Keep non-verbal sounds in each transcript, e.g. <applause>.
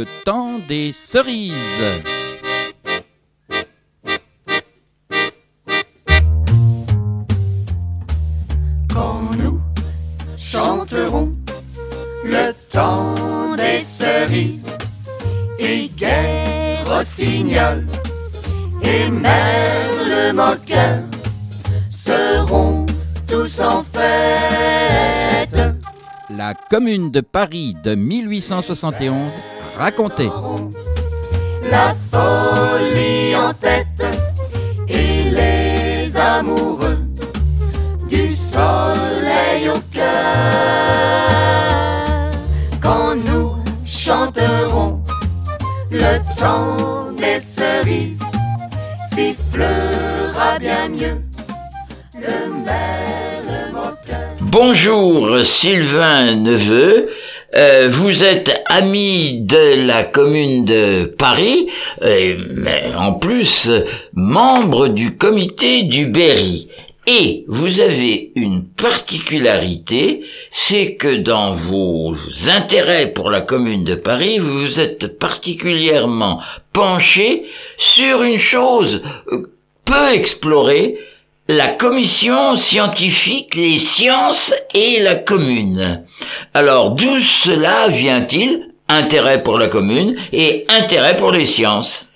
le temps des cerises. Quand nous chanterons le temps des cerises et guerre rossignol et merle moqueur seront tous en fête. La commune de Paris de 1871 racontée. La folie en tête et les amoureux du soleil au cœur. Quand nous chanterons le temps des cerises, sifflera bien mieux le merle moqueur. Bonjour Sylvain Neveu, Euh, vous êtes ami de la commune de Paris, mais en plus membre du comité du Berry. Et vous avez une particularité, c'est que dans vos intérêts pour la commune de Paris, vous vous êtes particulièrement penché sur une chose euh, peu explorée, la commission scientifique, les sciences et la commune. Alors d'où cela vient-il? Intérêt pour la commune et intérêt pour les sciences.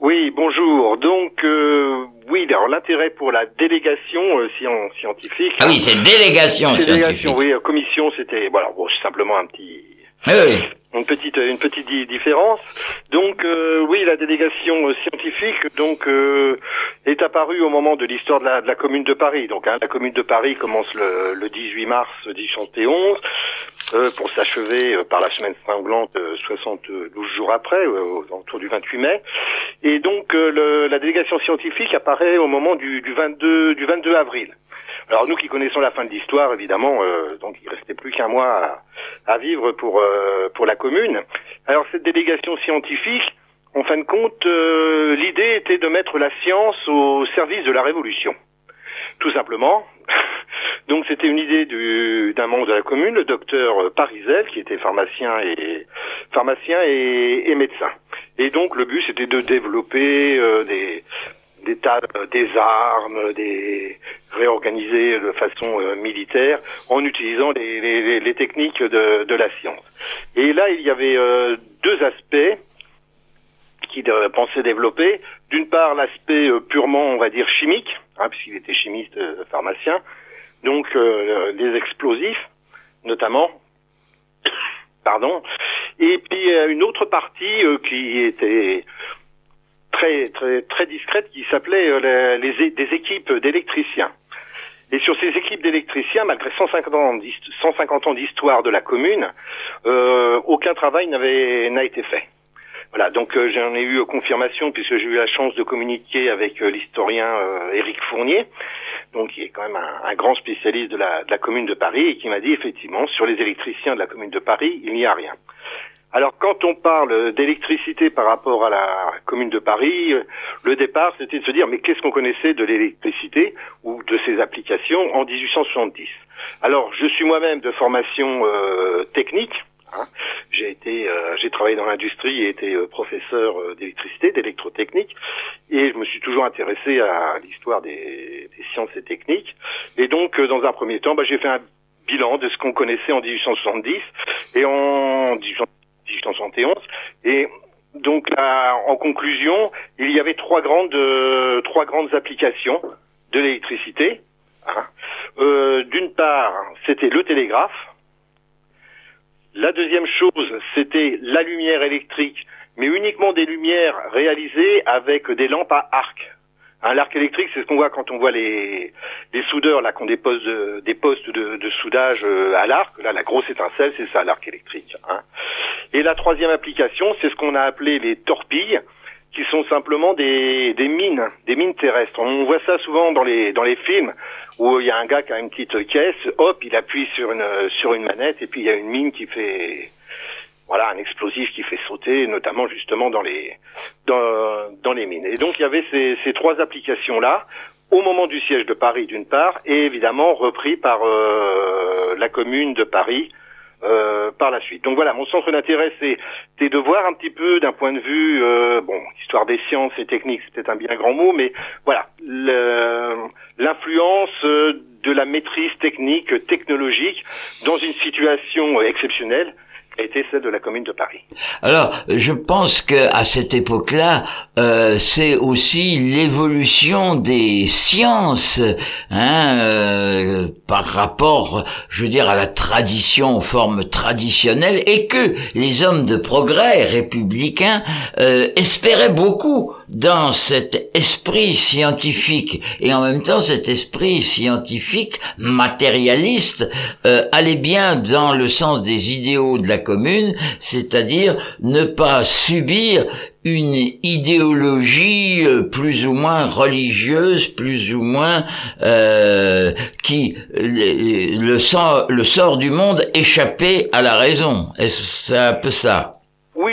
Oui, bonjour. Donc, euh, oui, alors l'intérêt pour la délégation euh, scien- scientifique. Ah oui, c'est délégation scientifique. délégation, oui, euh, commission, c'était, voilà, bon, c'est simplement un petit, Oui, oui. Une petite, une petite di- différence. Donc, euh, oui, la délégation euh, scientifique, donc, euh, est apparue au moment de l'histoire de la, de la commune de Paris. Donc, hein, la commune de Paris commence le, le 18 mars 1871. euh, pour s'achever euh, par la semaine cinglante euh, 72 jours après, euh, autour du 28 mai. Et donc euh, le- la délégation scientifique apparaît au moment du, du 22 du 22 avril. Alors nous qui connaissons la fin de l'histoire, évidemment, euh, donc il restait plus qu'un mois à, à vivre pour euh, pour la commune. Alors cette délégation scientifique, en fin de compte, euh, l'idée était de mettre la science au service de la révolution, tout simplement. <laughs> Donc c'était une idée du- d'un membre de la commune, le docteur Parizel, qui était pharmacien et pharmacien et, et médecin. Et donc le but c'était de développer euh, des des tas euh, des armes, des réorganiser de façon euh, militaire en utilisant les, les- les- techniques de, de la science. Et là il y avait euh, deux aspects qu'il pensait développer. D'une part l'aspect euh, purement on va dire chimique, hein, puisqu'il était chimiste pharmacien, donc les explosifs notamment. <coughs> Pardon. Et puis une autre partie qui était très très très discrète qui s'appelait euh, les, des équipes d'électriciens. Et sur ces équipes d'électriciens, malgré 150 ans d'hist- 150 ans d'histoire de la commune, euh, aucun travail n'avait n'a été fait. Voilà, donc euh, j'en ai eu confirmation puisque j'ai eu la chance de communiquer avec euh, l'historien Éric Fournier, donc qui est quand même un, grand spécialiste de la commune de Paris et qui m'a dit effectivement sur les électriciens de la commune de Paris, il n'y a rien. Alors quand on parle d'électricité par rapport à la commune de Paris, le départ c'était de se dire mais qu'est-ce qu'on connaissait de l'électricité ou de ses applications en 1870 Alors je suis moi-même de formation euh, technique. hein. J'ai été, euh, j'ai travaillé dans l'industrie et été euh, professeur euh, d'électricité, d'électrotechnique, et je me suis toujours intéressé à l'histoire des, des sciences et techniques. Et donc, euh, dans un premier temps, bah, j'ai fait un bilan de ce qu'on connaissait en 1870 et en 1871. Et donc, là, en conclusion, il y avait trois grandes, euh, trois grandes applications de l'électricité. hein. Euh, D'une part, c'était le télégraphe. La deuxième chose, c'était la lumière électrique, mais uniquement des lumières réalisées avec des lampes à arc. Un l'arc électrique, c'est ce qu'on voit quand on voit les, les soudeurs là qui ont des postes de, soudage euh, à l'arc. Là, la grosse étincelle, c'est ça l'arc électrique. hein. Et la troisième application, c'est ce qu'on a appelé les torpilles, qui sont simplement des, mines, des mines terrestres. On voit ça souvent dans les dans les films où il y a un gars qui a une petite caisse, hop, il appuie sur une sur une manette et puis il y a une mine qui fait voilà un explosif qui fait sauter, notamment justement dans les dans, dans les mines. Et donc il y avait ces, ces trois applications là au moment du siège de Paris d'une part et évidemment repris par euh, la commune de Paris euh, par la suite. Donc voilà, mon centre d'intérêt, c'est de voir un petit peu d'un point de vue, euh, bon, histoire des sciences et techniques, c'est peut-être un bien grand mot, mais voilà, l'influence euh, de la maîtrise technique, technologique, dans une situation exceptionnelle était celle de la commune de Paris. Alors, je pense que à cette époque-là, euh, c'est aussi l'évolution des sciences, hein, euh, par rapport, je veux dire, à la tradition, aux formes traditionnelles, et que les hommes de progrès républicains euh, espéraient beaucoup dans cet esprit scientifique et en même temps cet esprit scientifique matérialiste euh, allait bien dans le sens des idéaux de la commune, c'est-à-dire ne pas subir une idéologie euh, plus ou moins religieuse, plus ou moins euh, qui le, le, sort, du monde échappé à la raison. C'est un peu ça? Oui,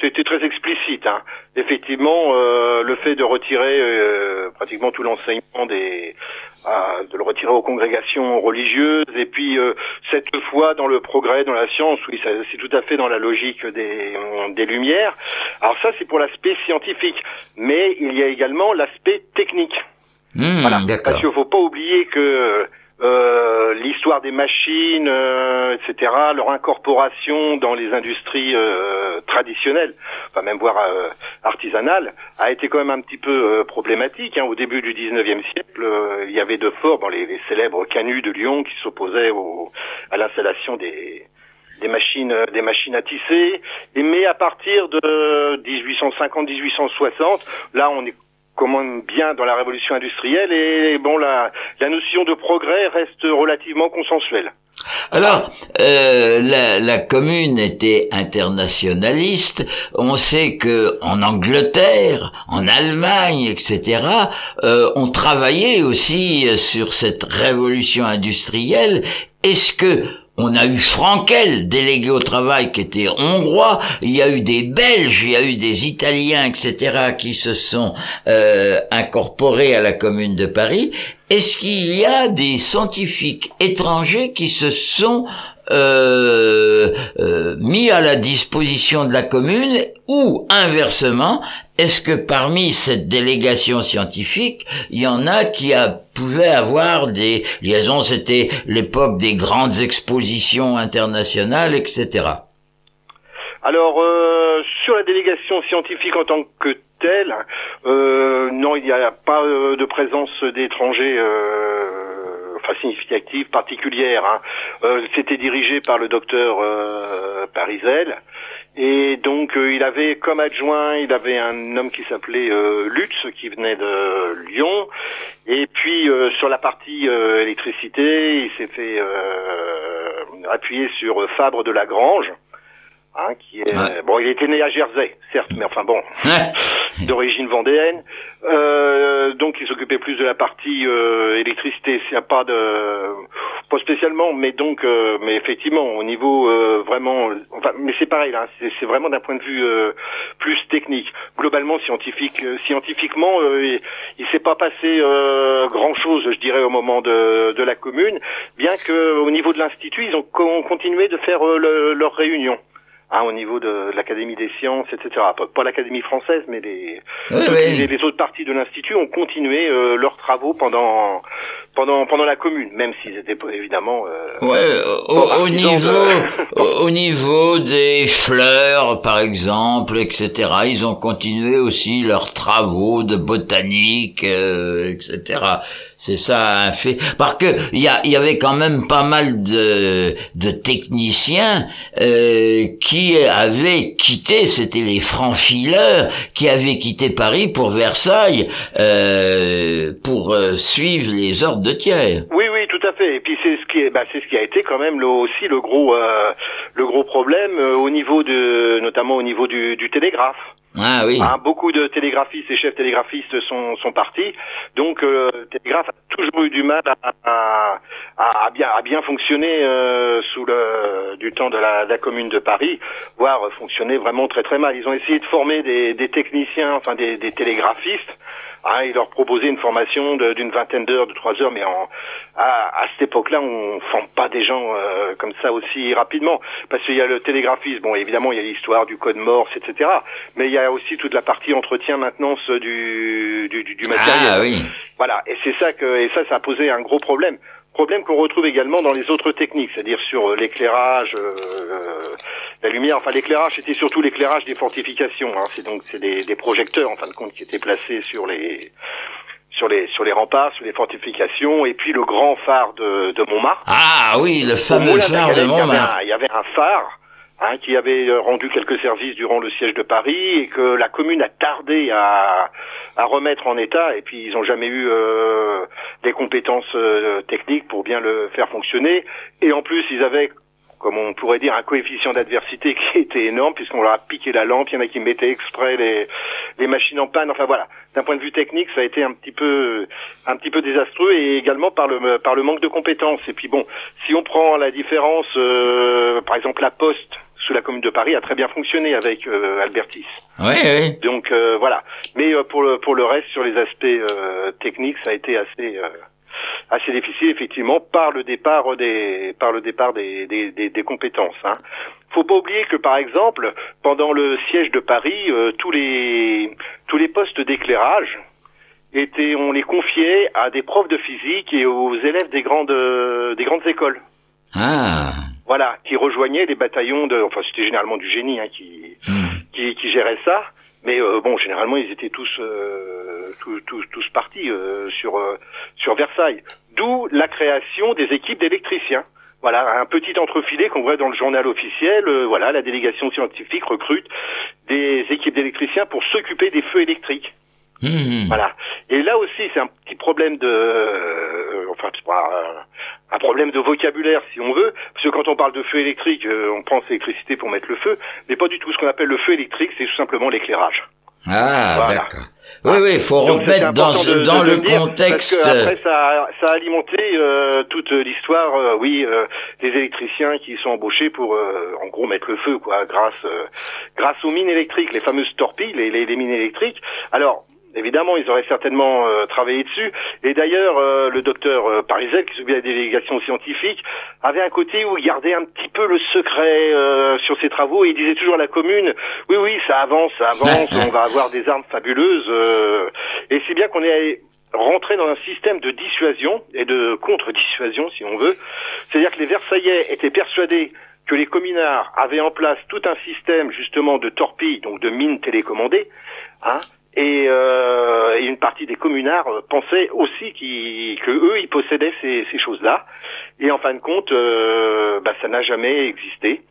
c'était très explicite. Hein. Effectivement, euh, le fait de retirer euh, pratiquement tout l'enseignement des de le retirer aux congrégations religieuses et puis euh, cette fois dans le progrès dans la science oui c'est tout à fait dans la logique des, des lumières alors ça c'est pour l'aspect scientifique mais il y a également l'aspect technique mmh, voilà parce qu'il faut pas oublier que euh, l'histoire des machines, euh, etc., leur incorporation dans les industries euh, traditionnelles, enfin même voire euh, artisanales, a été quand même un petit peu problématique. Hein. Au début du 19e siècle, il y avait de forts, dans les, les, célèbres canuts de Lyon, qui s'opposaient à l'installation des, des machines des machines à tisser et mais à partir de 1850 1860 là on est commande bien dans la révolution industrielle et bon la, la notion de progrès reste relativement consensuelle. Alors, euh, la, la, commune était internationaliste. On sait que en Angleterre, en Allemagne, etc., euh, on travaillait aussi sur cette révolution industrielle. Est-ce que on a eu Frankel, délégué au travail, qui était hongrois. Il y a eu des Belges, il y a eu des Italiens, etc., qui se sont euh, incorporés à la Commune de Paris. Est-ce qu'il y a des scientifiques étrangers qui se sont euh, euh, mis à la disposition de la commune ou inversement, est-ce que parmi cette délégation scientifique, il y en a qui a, pouvaient avoir des liaisons, c'était l'époque des grandes expositions internationales, etc. Alors, euh, sur la délégation scientifique en tant que telle, euh, non, il n'y a pas euh, de présence d'étrangers enfin significative, particulière. Hein. Euh, C'était dirigé par le docteur euh, Parizel. Et donc euh, il avait comme adjoint, il avait un homme qui s'appelait euh, Lutz qui venait de Lyon. Et puis euh, sur la partie électricité, il s'est fait appuyer sur Fabre de Lagrange. Hein, qui est bon, il était né à Jersey, certes, mais enfin bon, <laughs> d'origine vendéenne. Euh, donc, il s'occupait plus de la partie euh, électricité. A pas de, pas spécialement, mais donc, euh, mais effectivement, au niveau euh, vraiment, enfin, mais c'est pareil là. C'est vraiment d'un point de vue plus technique. Globalement, scientifique, scientifiquement, il, il s'est pas passé grand chose, je dirais, au moment de, de la commune, bien que au niveau de l'institut, ils ont continué de faire leurs réunions. Hein, au niveau de, l'Académie des sciences, etc. Pas, l'Académie française, mais les, les, autres parties de l'Institut ont continué euh, leurs travaux pendant pendant pendant la commune, même s'ils étaient évidemment. Euh, ouais, au, niveau <laughs> au niveau des fleurs, par exemple, etc. Ils ont continué aussi leurs travaux de botanique, euh, etc. C'est ça un fait. Parce que il y, avait quand même pas mal de, techniciens euh, qui avaient quitté, c'était les francs-fileurs qui avaient quitté Paris pour Versailles euh, pour euh, suivre les ordres de Thiers. Oui, oui, tout à fait. Et puis c'est ce qui est, bah, c'est ce qui a été quand même le, aussi le gros, euh, le gros problème euh, au niveau de, notamment au niveau du, du télégraphe. Ah oui. Hein, beaucoup de télégraphistes et chefs télégraphistes sont, sont partis. Donc euh, le télégraphe a toujours eu du mal à, à, à bien, à bien fonctionner euh, sous le du temps de la, de la, commune de Paris, voire fonctionner vraiment très très mal. Ils ont essayé de former des, des techniciens, enfin des, des télégraphistes. Hein, ils leur proposaient une formation d'une vingtaine d'heures, de trois heures, mais en, à, à cette époque-là, là, on forme pas des gens euh, comme ça aussi rapidement, parce qu'il y a le télégraphisme. Bon, évidemment, il y a l'histoire du code Morse, etc. Mais il y a aussi toute la partie entretien, maintenance du du, du, du matériel. Ah oui. Voilà, et c'est ça que et ça, ça a posé un gros problème. Problème qu'on retrouve également dans les autres techniques, c'est-à-dire sur euh, l'éclairage, euh, la lumière. Enfin, l'éclairage, c'était surtout l'éclairage des fortifications. Hein. C'est donc c'est des, des projecteurs en fin de compte qui étaient placés sur les sur les sur les remparts, sur les fortifications, et puis le grand phare de, de Montmartre. Ah oui, le fameux phare de d'Agalène, il y avait Montmartre. un- Il y avait un phare hein, qui avait euh, rendu quelques services durant le siège de Paris et que la commune a tardé à, à remettre en état. Et puis ils n'ont jamais eu euh, des compétences euh, techniques pour bien le faire fonctionner. Et en plus, ils avaient comme on pourrait dire, un coefficient d'adversité qui <laughs> était énorme puisqu'on leur a piqué la lampe, il y en a qui mettaient exprès les, les machines en panne. Enfin voilà, d'un point de vue technique, ça a été un petit peu un petit peu désastreux et également par le par le manque de compétences. Et puis bon, si on prend la différence, euh, par exemple la Poste sous la Commune de Paris a très bien fonctionné avec euh, Albertis. Oui, oui. Donc euh, voilà. Mais euh, pour le pour le reste sur les aspects euh, techniques, ça a été assez euh, assez difficile effectivement par le départ des par le départ des des, des, des compétences. Hein. Faut pas oublier que par exemple pendant le siège de Paris, euh, tous les tous les postes d'éclairage étaient on les confiait à des profs de physique et aux élèves des grandes euh, des grandes écoles. Ah. Voilà, qui rejoignaient les bataillons de enfin c'était généralement du génie hein, qui Hmm. qui, qui gérait ça. Mais euh, bon, généralement, ils étaient tous euh, tous, tous, tous partis euh, sur euh, sur Versailles. D'où la création des équipes d'électriciens. Voilà, un petit entrefilet qu'on voit dans le journal officiel. euh, voilà, la délégation scientifique recrute des équipes d'électriciens pour s'occuper des feux électriques. Hmm. Voilà. Et là aussi, c'est un petit problème de, euh, enfin, c'est pas un, un problème de vocabulaire, si on veut, parce que quand on parle de feu électrique, euh, on pense l'électricité pour mettre le feu, mais pas du tout. Ce qu'on appelle le feu électrique, c'est tout simplement l'éclairage. Ah, Voilà. d'accord. Oui, oui, il faut remettre dans, de- dans de le dire, Parce contexte. que après, ça, a- ça a alimenté euh, toute l'histoire, euh, oui, euh, des électriciens qui sont embauchés pour, en gros, mettre le feu, quoi, grâce, grâce aux mines électriques, les fameuses torpilles, les, les, les mines électriques. Alors. Évidemment, ils auraient certainement euh, travaillé dessus. Et d'ailleurs, euh, le docteur euh, Parizel, qui de la délégation scientifique, avait un côté où il gardait un petit peu le secret euh, sur ses travaux. Et il disait toujours à la commune, oui, oui, ça avance, ça avance, <laughs> on va avoir des armes fabuleuses. euh. et c'est bien qu'on est rentré dans un système de dissuasion et de contre-dissuasion, si on veut. C'est-à-dire que les Versaillais étaient persuadés que les communards avaient en place tout un système justement de torpilles, donc de mines télécommandées, hein, et, euh, une partie des communards euh, pensaient aussi qu'ils, que eux, ils possédaient ces, choses-là. Et en fin de compte, euh, bah, ça n'a jamais existé.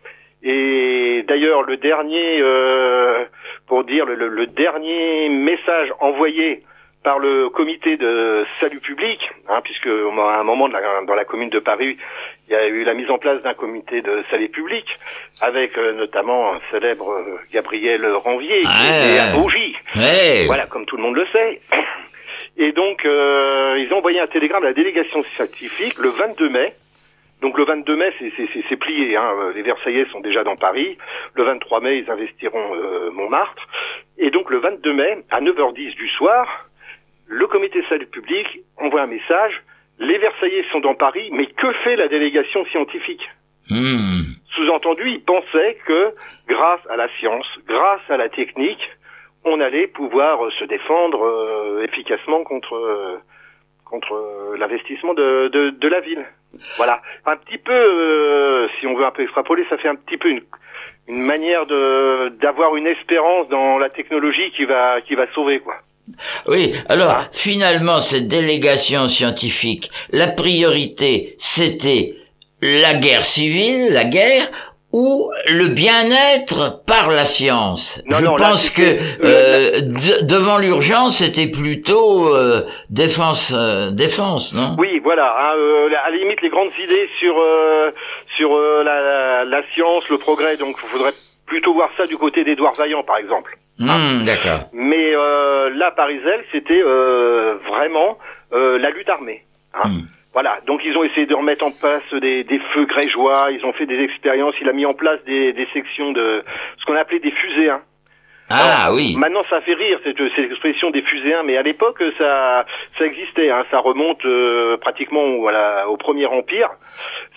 Et d'ailleurs, le dernier, euh, pour dire le dernier message envoyé par le comité de salut public, hein, puisque à un moment de la- dans la commune de Paris, il y a eu la mise en place d'un comité de salut public, avec euh, notamment un célèbre euh, Gabriel Ranvier, qui Ouais, était à. Bougie. Voilà, comme tout le monde le sait. Et donc, euh, ils ont envoyé un télégramme à la délégation scientifique le 22 mai. Donc le 22 mai, c'est- c'est c'est- c'est plié. Hein. Les Versaillais sont déjà dans Paris. Le 23 mai, ils investiront euh, Montmartre. Et donc le 22 mai, à 9h10 du soir, le comité de salut public envoie un message. Les Versaillais sont dans Paris, mais que fait la délégation scientifique Hmm. sous-entendu, ils pensaient que grâce à la science, grâce à la technique, on allait pouvoir euh, se défendre euh, efficacement contre euh, contre euh, l'investissement de, de, de la ville. Voilà, un petit peu, euh, si on veut un peu extrapoler, ça fait un petit peu une, une manière de d'avoir une espérance dans la technologie qui va qui va sauver quoi. Oui, alors finalement, cette délégation scientifique, la priorité, c'était la guerre civile, la guerre, ou le bien-être par la science? Non, Je non, là, pense que euh, de- devant l'urgence, c'était plutôt euh, défense, euh, défense, non? Oui, voilà. hein, euh, à la limite, les grandes idées sur euh, sur euh, la, la, science, le progrès. Donc, il faudrait plutôt voir ça du côté d'Édouard Vaillant, par exemple. Hmm, D'accord. Mais euh, là, Parisel, c'était euh, vraiment euh, la lutte armée. Hein. Hmm. Voilà, donc ils ont essayé de remettre en place des, des feux grégeois, ils ont fait des expériences, il a mis en place des, des sections de ce qu'on appelait des fusées. Hein. Ah Alors, oui. Maintenant, ça fait rire cette, cette expression des fuséens, mais à l'époque, ça, ça existait. Hein, ça remonte euh, pratiquement au, à la- au Premier Empire.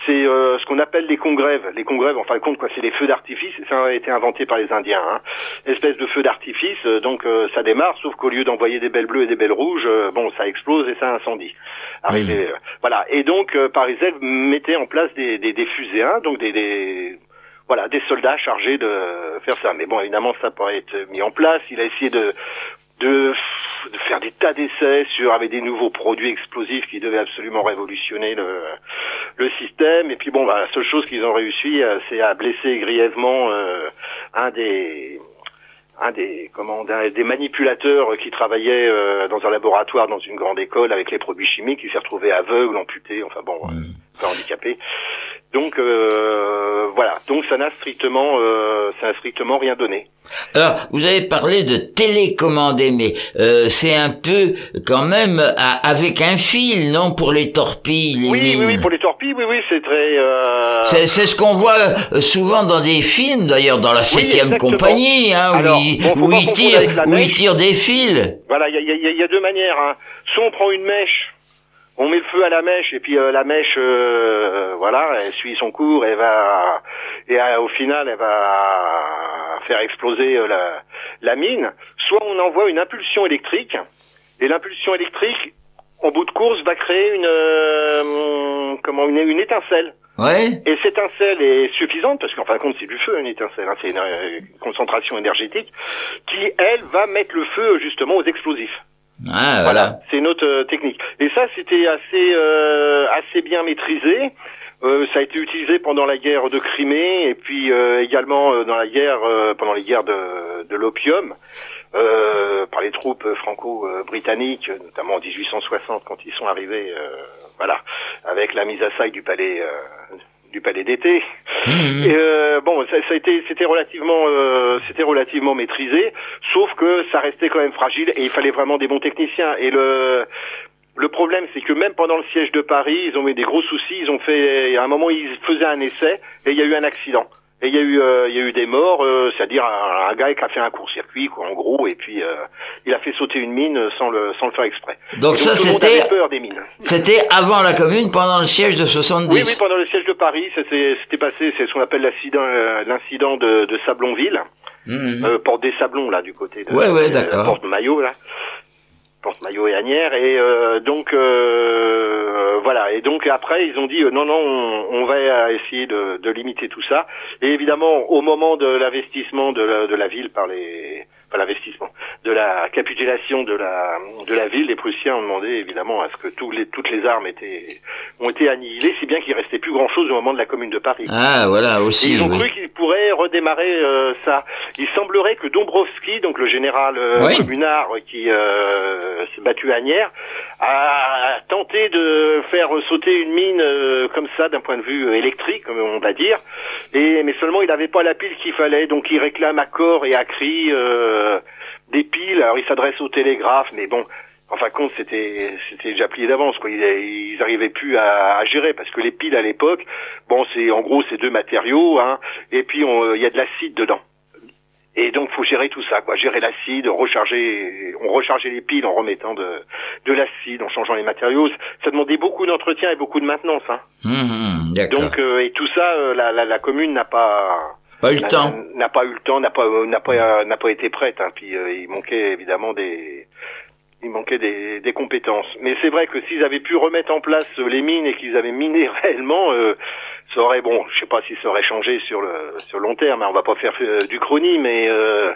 C'est euh, ce qu'on appelle les congrèves. Les congrèves, en fin de compte, quoi, c'est les feux d'artifice. Ça a été inventé par les Indiens. Hein. Espèce de feu d'artifice. euh, donc, euh, ça démarre, sauf qu'au lieu d'envoyer des belles bleues et des belles rouges, bon, ça explose et ça incendie. Arrivé, euh, voilà. Et donc, euh, Parisel mettait en place des, des, des fuséens, donc des, des voilà, des soldats chargés de faire ça. Mais bon, évidemment, ça pourrait être mis en place. Il a essayé de de, de faire des tas d'essais sur avec des nouveaux produits explosifs qui devaient absolument révolutionner le, le système. Et puis bon, bah, la seule chose qu'ils ont réussi, euh, c'est à blesser grièvement euh, un des un des comment des manipulateurs qui travaillait euh, dans un laboratoire dans une grande école avec les produits chimiques, qui s'est retrouvé aveugle, amputé, enfin bon, euh, enfin, handicapé. Donc euh, voilà, donc ça n'a strictement euh, ça n'a strictement rien donné. Alors, vous avez parlé de télécommander, mais euh, c'est un peu quand même à- avec un fil, non, pour les torpilles, les Oui, oui, mines. oui, pour les torpilles, oui, oui, c'est très. Euh... C'est ce qu'on voit euh, souvent dans des films, d'ailleurs dans la septième compagnie, hein, Alors, où, ils, bon, où avec la où tirent des fils. Voilà, il y a, il y a- il y a deux manières. Hein. Soit on prend une mèche, on met le feu à la mèche, et puis euh, la mèche, euh, voilà, elle suit son cours, elle va, et euh, au final, elle va faire exploser la, la mine. Soit on envoie une impulsion électrique, et l'impulsion électrique, en bout de course, va créer une, euh, comment, une, une étincelle. Ouais. Et cette étincelle est suffisante, parce qu'en fin de compte, c'est du feu, une étincelle, hein, c'est une concentration énergétique, qui, elle, va mettre le feu justement aux explosifs. Ah, voilà. C'est une autre euh, technique. Et ça, c'était assez, euh, assez bien maîtrisé. Euh, ça a été utilisé pendant la guerre de Crimée et puis euh, également euh, dans la guerre, euh, pendant les guerres de, de l'opium, par les troupes franco-britanniques, notamment en 1860 quand ils sont arrivés, voilà, avec la mise à sac du palais, du palais d'été. Mhm. Et, euh, bon, ça, ça a été, c'était relativement, euh, c'était relativement maîtrisé, sauf que ça restait quand même fragile et il fallait vraiment des bons techniciens. Et le, le problème, c'est que même pendant le siège de Paris, ils ont eu des gros soucis. Ils ont fait, à un moment, ils faisaient un essai et il y a eu un accident. Et il y a eu, euh, il y a eu des morts, euh, c'est-à-dire un, un gars qui a fait un court-circuit, quoi, en gros, et puis euh, il a fait sauter une mine sans le, sans le faire exprès. Donc ça, c'était, avait peur des mines. c'était avant la commune, pendant le siège de 70. Oui, oui, pendant le siège de Paris, c'était passé, c'est ce qu'on appelle euh, l'incident de, de Sablonville, Mhm. euh, porte des Sablons là, du côté de Ouais, ouais, la porte Maillot là, porte Maillot et Agnières, et euh, donc euh, voilà, et donc après ils ont dit euh, non, non, on, va euh, essayer de, limiter tout ça, et évidemment au moment de l'investissement de la ville par les pas l'investissement, de la capitulation de la de la ville, les Prussiens ont demandé évidemment à ce que tous les, toutes les armes étaient ont été annihilées, si bien qu'il restait plus grand chose au moment de la Commune de Paris. Ah, voilà, Et aussi, ils ont oui. cru qu'ils pourraient redémarrer euh, ça. Il semblerait que Dombrovski, donc le général euh, Oui. communard qui euh, s'est battu à Agnières, a tenté de faire sauter une mine euh, comme ça d'un point de vue électrique, comme on va dire. Et mais seulement il n'avait pas la pile qu'il fallait, donc il réclame à corps et à cri euh, des piles. Alors il s'adresse au télégraphe, mais bon. En fin de compte, c'était c'était déjà plié d'avance. Quoi. Ils, ils arrivaient plus à, à gérer parce que les piles à l'époque, bon, c'est en gros c'est deux matériaux, hein, et puis on- il y a de l'acide dedans. Et donc faut gérer tout ça, quoi. Gérer l'acide, recharger, on rechargeait les piles en remettant de de l'acide, en changeant les matériaux. Ça demandait beaucoup d'entretien et beaucoup de maintenance. Hein. Mhm, D'accord. Donc euh, et tout ça, euh, la, la, la commune n'a pas Pas eu le n'a- temps. n'a pas eu le temps, n'a pas euh, n'a pas n'a pas été prête. Hein. Puis euh, il manquait évidemment des il manquait des, des compétences. Mais c'est vrai que s'ils avaient pu remettre en place euh, les mines et qu'ils avaient miné <laughs> réellement, euh, ça aurait bon, je sais pas si ça aurait changé sur le sur long terme. hein, on va pas faire euh, du chrony, mais euh,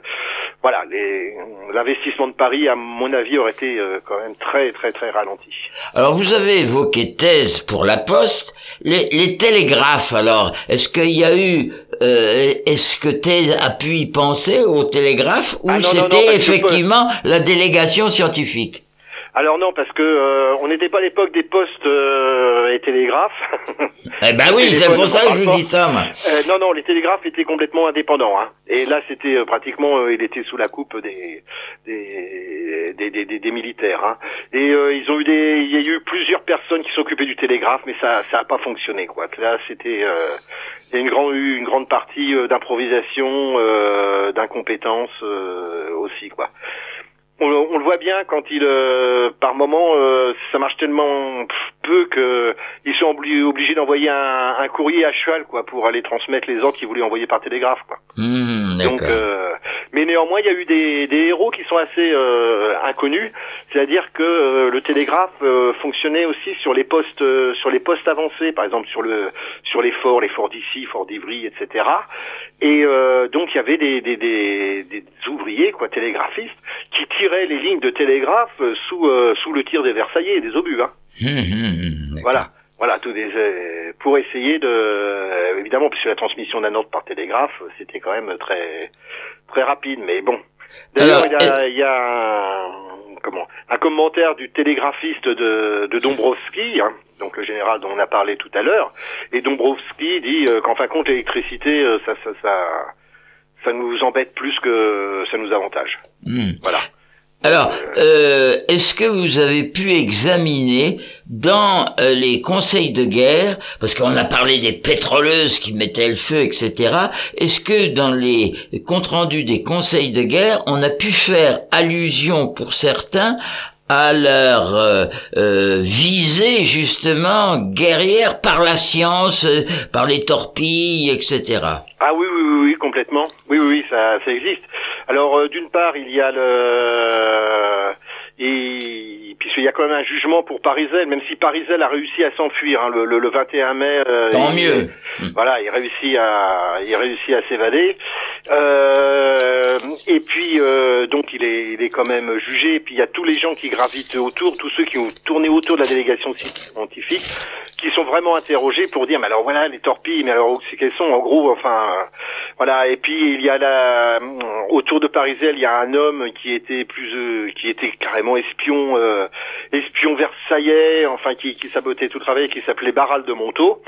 voilà, les- l'investissement de Paris, à mon avis, aurait été euh, quand même très très très ralenti. Alors, vous avez évoqué thèse pour la poste. Les, les télégraphes, alors, est-ce qu'il y a eu, euh, est-ce que thèse a pu y penser au télégraphe ou Ah, c'était effectivement la délégation scientifique? Alors non, parce que euh, on n'était pas à l'époque des postes euh, et télégraphes. <laughs> Eh ben oui, c'est pour ça que je vous dis ça, moi. Euh, non, non, les télégraphes étaient complètement indépendants. Hein. Et là, c'était euh, pratiquement, euh, il était sous la coupe des des des, des, des- des militaires. Hein. Et euh, ils ont eu des, il y a eu plusieurs personnes qui s'occupaient du télégraphe, mais ça ça a pas fonctionné quoi. Là, c'était euh, il y a une grande une grande partie d'improvisation, euh, d'incompétence euh, aussi quoi. On, le- voit bien quand il, euh, par moment, euh, ça marche tellement peu que ils sont obli- obligés d'envoyer un, un courrier à cheval, quoi, pour aller transmettre les ordres qu'ils voulaient envoyer par télégraphe, quoi. Hmm, Donc, euh, mais néanmoins, il y a eu des, des héros qui sont assez euh, inconnus. C'est-à-dire que euh, le télégraphe euh, fonctionnait aussi sur les postes, euh, sur les postes avancés, par exemple sur le, sur les forts, les forts d'ici, forts d'Ivry, etc. Et euh, donc il y avait des, des, des, des ouvriers, quoi, télégraphistes, qui tiraient les lignes de télégraphe sous, euh, sous le tir des Versaillais et des obus. Hein. Hmm, hmm, d'accord. Voilà. Voilà, tout des, euh, pour essayer de, euh, évidemment, puisque la transmission d'un ordre par télégraphe, euh, c'était quand même très, très rapide, mais bon. D'ailleurs, il y a, y a un, comment, un commentaire du télégraphiste de, de Dombrowski, hein, donc le général dont on a parlé tout à l'heure, et Dombrowski dit euh, qu'en fin de compte, l'électricité, euh, ça, ça, ça, ça nous embête plus que ça nous avantage. Hmm. Voilà. Alors, euh, est-ce que vous avez pu examiner dans euh, les conseils de guerre, parce qu'on a parlé des pétroleuses qui mettaient le feu, etc., est-ce que dans les comptes rendus des conseils de guerre, on a pu faire allusion pour certains à leur euh, euh, visée justement guerrière par la science, euh, par les torpilles, etc. Ah oui, oui, oui, oui, complètement. Oui, oui, oui, ça, ça existe. Alors, euh, d'une part, il y a le... Et puisqu'il y a quand même un jugement pour Parisel, même si Parisel a réussi à s'enfuir hein, le, le, le 21 mai. euh, Tant il- mieux. Voilà, il réussit à, il réussit à s'évader. Euh, et puis euh, donc il est, il est quand même jugé. Et puis il y a tous les gens qui gravitent autour, tous ceux qui ont tourné autour de la délégation scientifique, qui sont vraiment interrogés pour dire mais alors voilà les torpilles, mais alors c'est quelles sont en gros, enfin voilà. Et puis il y a la autour de Parisel, il y a un homme qui était plus, qui était carrément espion, euh, espion versaillais, enfin qui, qui sabotait tout le travail, qui s'appelait Barral de Montaut.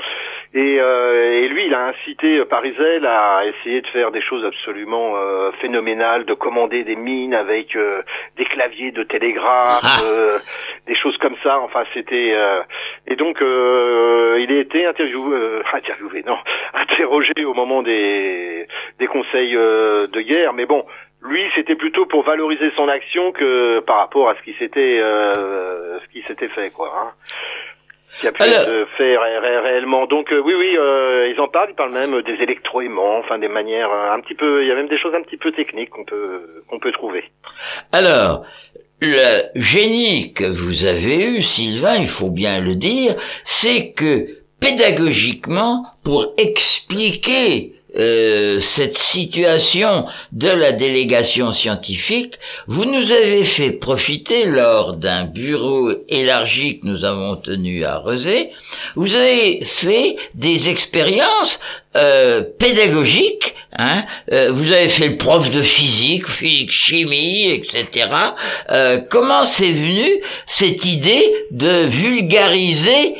Et, euh, et lui, il a incité Parisel à essayer de faire des choses absolument euh, phénoménales, de commander des mines avec euh, des claviers de télégraphe, Ah. euh, des choses comme ça. Enfin, c'était euh, et donc euh, il a été interviewé, euh, <laughs> interviewé, non, <laughs> interrogé au moment des des conseils euh, de guerre. Mais bon, lui, c'était plutôt pour valoriser son action que par rapport à ce qui s'était euh, ce qui s'était fait, quoi. Hein qui a pu Alors- être fait ré- ré- réellement. Donc euh, oui, oui, euh, ils en parlent, ils parlent même des électroaimants, enfin des manières euh, un petit peu, il y a même des choses un petit peu techniques qu'on peut qu'on peut trouver. Alors, le génie que vous avez eu, Sylvain, il faut bien le dire, c'est que pédagogiquement, pour expliquer euh, cette situation de la délégation scientifique, vous nous avez fait profiter lors d'un bureau élargi que nous avons tenu à Rezé, vous avez fait des expériences euh, pédagogiques, hein, euh, vous avez fait le prof de physique, physique, chimie, etc. Euh, comment c'est venu cette idée de vulgariser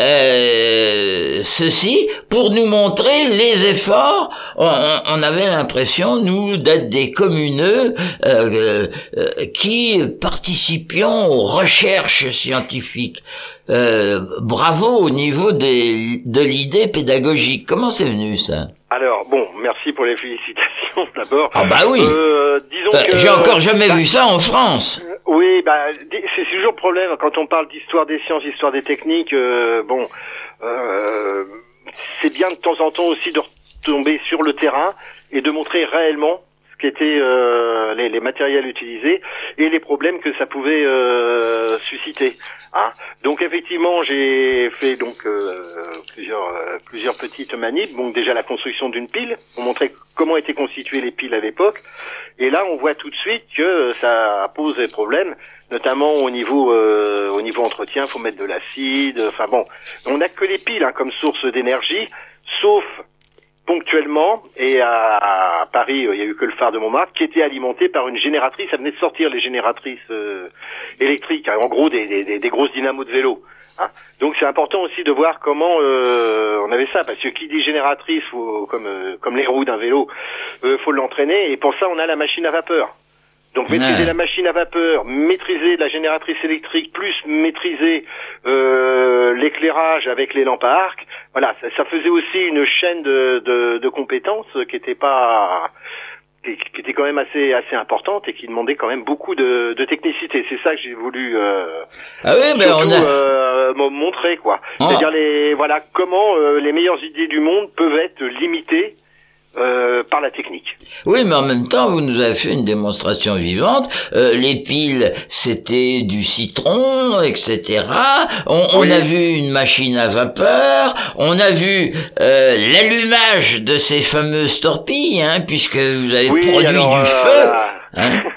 euh, ceci pour nous montrer les efforts. On, avait l'impression, nous, d'être des communeux euh, euh, qui participions aux recherches scientifiques. Euh, bravo au niveau des, de l'idée pédagogique. Comment c'est venu ça Alors bon, merci pour les félicitations <laughs> d'abord. Ah bah oui. Euh, disons que J'ai encore jamais bah, vu ça en France. Bah c'est toujours le problème quand on parle d'histoire des sciences, histoire des techniques. euh, bon, euh, c'est bien de temps en temps aussi de retomber sur le terrain et de montrer réellement ce qu'étaient euh, les, les matériels utilisés et les problèmes que ça pouvait euh, susciter. Hein. Donc effectivement, j'ai fait donc euh, plusieurs euh, plusieurs petites manips. Donc déjà la construction d'une pile pour montrer comment étaient constituées les piles à l'époque. Et là, on voit tout de suite que ça pose des problèmes, notamment au niveau euh, au niveau entretien. Faut mettre de l'acide. Enfin bon, on n'a que les piles hein, comme source d'énergie, sauf ponctuellement, et à, Paris, il y a eu que le phare de Montmartre, qui était alimenté par une génératrice. Ça venait de sortir les génératrices euh, électriques, hein, en gros des, des, grosses dynamos de vélo. Hein. Donc c'est important aussi de voir comment euh, on avait ça, parce que qui dit génératrice, comme euh, comme les roues d'un vélo, euh, faut l'entraîner. Et pour ça, on a la machine à vapeur. Donc maîtriser Ouais. la machine à vapeur, maîtriser la génératrice électrique, plus maîtriser euh, l'éclairage avec les lampes à arc, voilà, ça, ça faisait aussi une chaîne de, de, de compétences qui était pas qui, qui était quand même assez assez importante et qui demandait quand même beaucoup de, de technicité. C'est ça que j'ai voulu euh, Ah oui, mais surtout on a... euh, montrer quoi. Ah. C'est-à-dire les voilà comment euh, les meilleures idées du monde peuvent être limitées euh, par la technique. Oui, mais en même temps, vous nous avez fait une démonstration vivante. Euh, les piles, c'était du citron, etc. On, on Oui. a vu une machine à vapeur. On a vu euh, l'allumage de ces fameuses torpilles, hein, puisque vous avez produit alors, du euh, feu. Hein <laughs>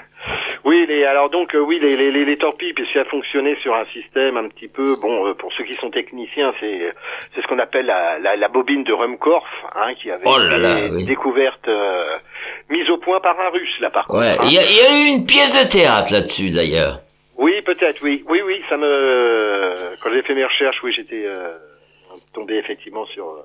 Oui, alors donc euh, oui, les, les, les, les torpilles, puisqu'elles fonctionnaient sur un système un petit peu, bon, euh, pour ceux qui sont techniciens, c'est c'est ce qu'on appelle la, la, la bobine de Rumkorff, hein, qui avait Oh là là, été oui. découverte, euh, mise au point par un Russe là par contre. Ouais, hein. il y, a- y a eu une pièce de théâtre là-dessus d'ailleurs. Oui, peut-être, oui, oui, oui, ça me, quand j'ai fait mes recherches, oui, j'étais euh, tombé effectivement sur euh,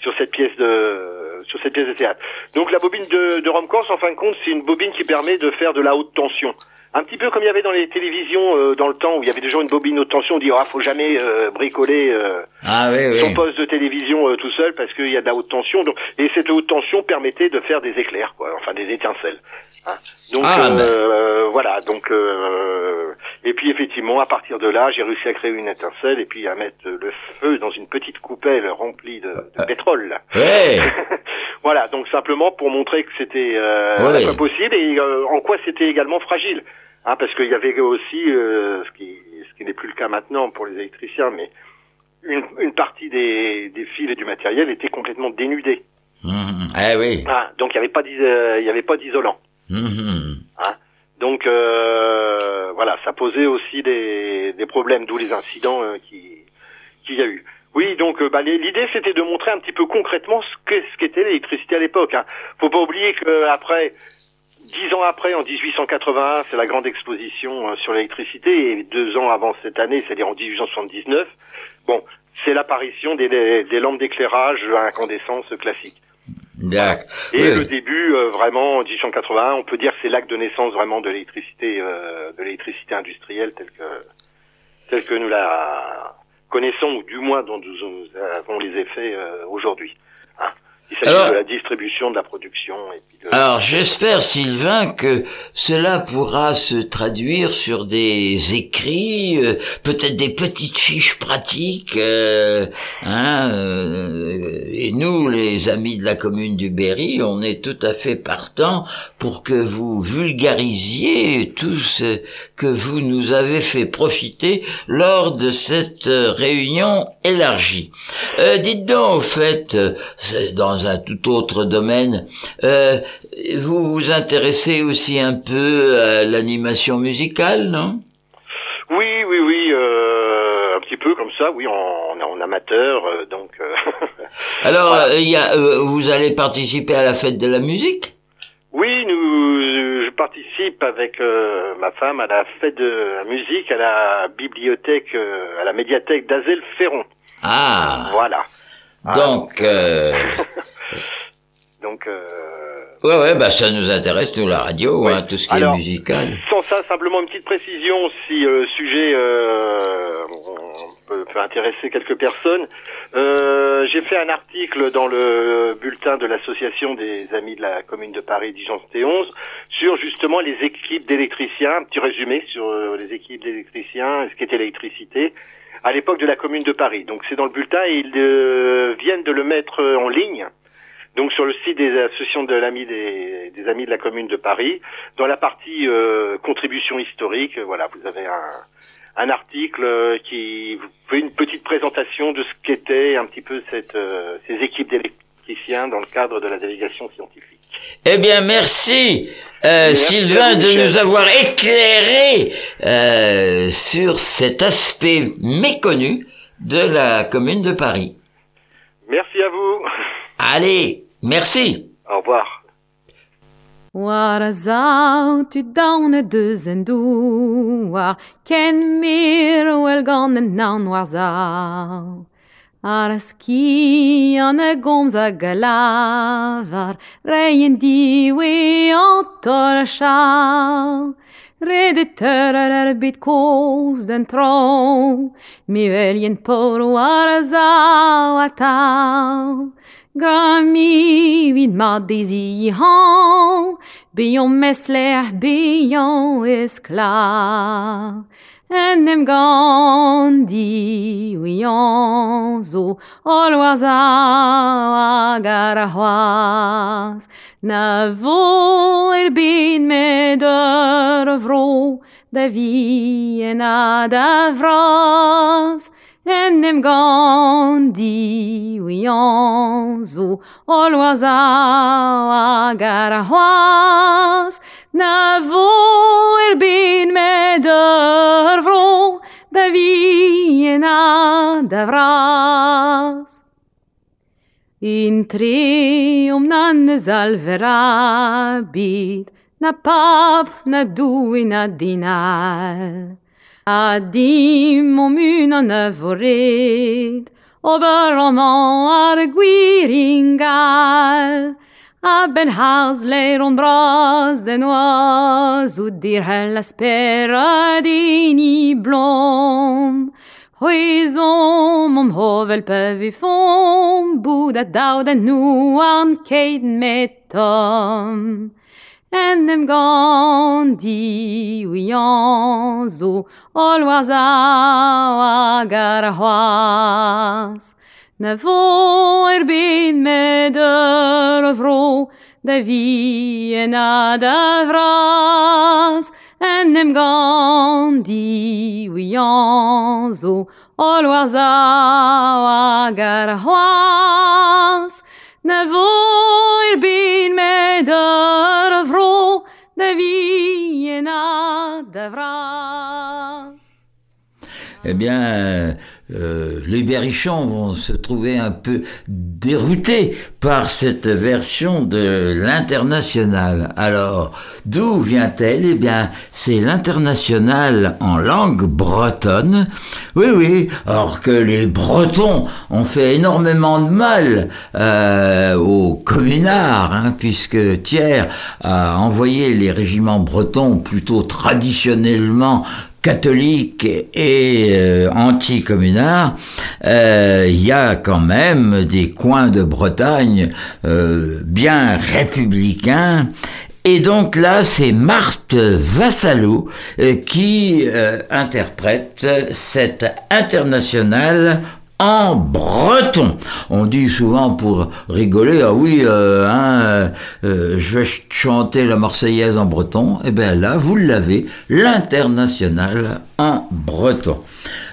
sur cette pièce de sur cette pièce de théâtre. Donc la bobine de, de Romkors, en fin de compte, c'est une bobine qui permet de faire de la haute tension. Un petit peu comme il y avait dans les télévisions euh, dans le temps où il y avait toujours une bobine haute tension, on dit ah faut jamais euh, bricoler euh, Ah oui, son oui. poste de télévision euh, tout seul parce qu'il y a de la haute tension. Donc, et cette haute tension permettait de faire des éclairs, quoi, enfin des étincelles. Hein. Donc Ah, euh, voilà. Donc euh, et puis effectivement, à partir de là, j'ai réussi à créer une étincelle et puis à mettre le feu dans une petite coupelle remplie de, de pétrole. Ouais. <laughs> Voilà. Donc simplement pour montrer que c'était euh, Ouais. possible et euh, en quoi c'était également fragile. Hein, parce qu'il y avait aussi euh, ce qui ce qui n'est plus le cas maintenant pour les électriciens, mais une, une partie des, des fils et du matériel était complètement dénudée. Mhm. Ah oui. Ah, donc il n'y avait pas d'is- euh, il y avait pas d'isolant. Mhm. Donc euh, voilà, ça posait aussi des, des problèmes, d'où les incidents euh, qui qu'il y a eu. Oui, donc euh, bah, l'idée c'était de montrer un petit peu concrètement ce que ce qu'était l'électricité à l'époque. Hein. Faut pas oublier que après dix ans après, en 1881, c'est la grande exposition euh, sur l'électricité, et deux ans avant cette année, c'est-à-dire en 1879, bon, c'est l'apparition des, des, des lampes d'éclairage à incandescence classiques. Et Oui. le début, euh, vraiment, en 1881, on peut dire que c'est l'acte de naissance vraiment de l'électricité, euh, de l'électricité industrielle telle que, telle que nous la connaissons, ou du moins dont nous, nous avons les effets euh, aujourd'hui. Hein. Il s'agit Alors- de la distribution, de la production, et puis de... Alors j'espère Sylvain que cela pourra se traduire sur des écrits, euh, peut-être des petites fiches pratiques. euh, hein, euh, et nous, les amis de la commune du Berry, on est tout à fait partants pour que vous vulgarisiez tout ce que vous nous avez fait profiter lors de cette euh, réunion élargie. Dites donc, au fait, c'est dans un tout autre domaine, euh, vous vous intéressez aussi un peu à l'animation musicale, non? Oui, oui, oui, euh, un petit peu comme ça, oui, en, en, amateur, euh, donc... <laughs> Alors, Voilà. il y a, vous allez participer à la fête de la musique? Oui, nous, je participe avec ma femme à la fête de la musique à la bibliothèque, à la médiathèque d'Azel Ferron. Ah, Voilà. Ah, donc, euh, <laughs> Donc, euh, ouais, ouais, bah ça nous intéresse, nous, la radio, Ouais. hein, tout ce qui Alors, est musical. sans ça, simplement une petite précision, si euh, le sujet euh, peut, peut intéresser quelques personnes. Euh, J'ai fait un article dans le bulletin de l'association des amis de la commune de Paris Dijon 11 sur justement les équipes d'électriciens, un petit résumé sur euh, les équipes d'électriciens, ce qu'était l'électricité à l'époque de la commune de Paris. Donc c'est dans le bulletin et ils euh, viennent de le mettre euh, en ligne. Donc sur le site des associations de l'ami des, des amis de la commune de Paris, dans la partie euh, contribution historique, euh, voilà, vous avez un, un article euh, qui vous fait une petite présentation de ce qu'étaient un petit peu cette, euh, ces équipes d'électriciens dans le cadre de la délégation scientifique. Eh bien, merci, euh, Merci Sylvain, de Michel. nous avoir éclairé euh, sur cet aspect méconnu de la commune de Paris. Merci à vous. Allez, Merci. Au revoir. War zout u down dus en doar, ken mir wel gan en nan war zau. Ar ski an e gomz a galavar, reien diwe an tor a chal. Redet ur ar bet koz den tron, mi velien por war a zao a tal. Grami vid ma dezi han, beyon mesler, beyon esklav. en em gandi ouian zo olwaz a gar a c'hoaz. Na vo er bin med ur vro da vi en a da vraz en em gandi ouian zo olwaz a gar a c'hoaz. na vo er bin me der vro da viena da vras. In trium nan salverabit na pap na duina dinar adim om unan övorid ober om ar guiringal a ben haz leiron bras de noaz ou dir hel aspera dini blom. Hoizom om hovel pevi fom, boud a daou da nou an keit met tom. En em gant di ouian zo, ol oaz a gar ar c'hoaz. Daarvoor bin me der vrouw, de wie na de vras, en nem gan di wian zo, always a gar hoas. Daarvoor bin me der vrouw, de wie na de vras. Eh bien, euh, les berrichons vont se trouver un peu déroutés par cette version de l'international. Alors, d'où vient-elle? Eh bien, c'est l'international en langue bretonne. Oui, oui, alors que les Bretons ont fait énormément de mal euh, aux communards, hein, puisque Thiers a envoyé les régiments bretons plutôt traditionnellement catholique et euh, anti-communard, euh, il y a quand même des coins de Bretagne euh, bien républicains. Et donc là, c'est Marthe Vassalou euh, qui interprète cette internationale en breton. On dit souvent pour rigoler, ah oui, euh, hein, euh, je vais ch- chanter la Marseillaise en breton. Eh bien là, vous l'avez, l'international en breton.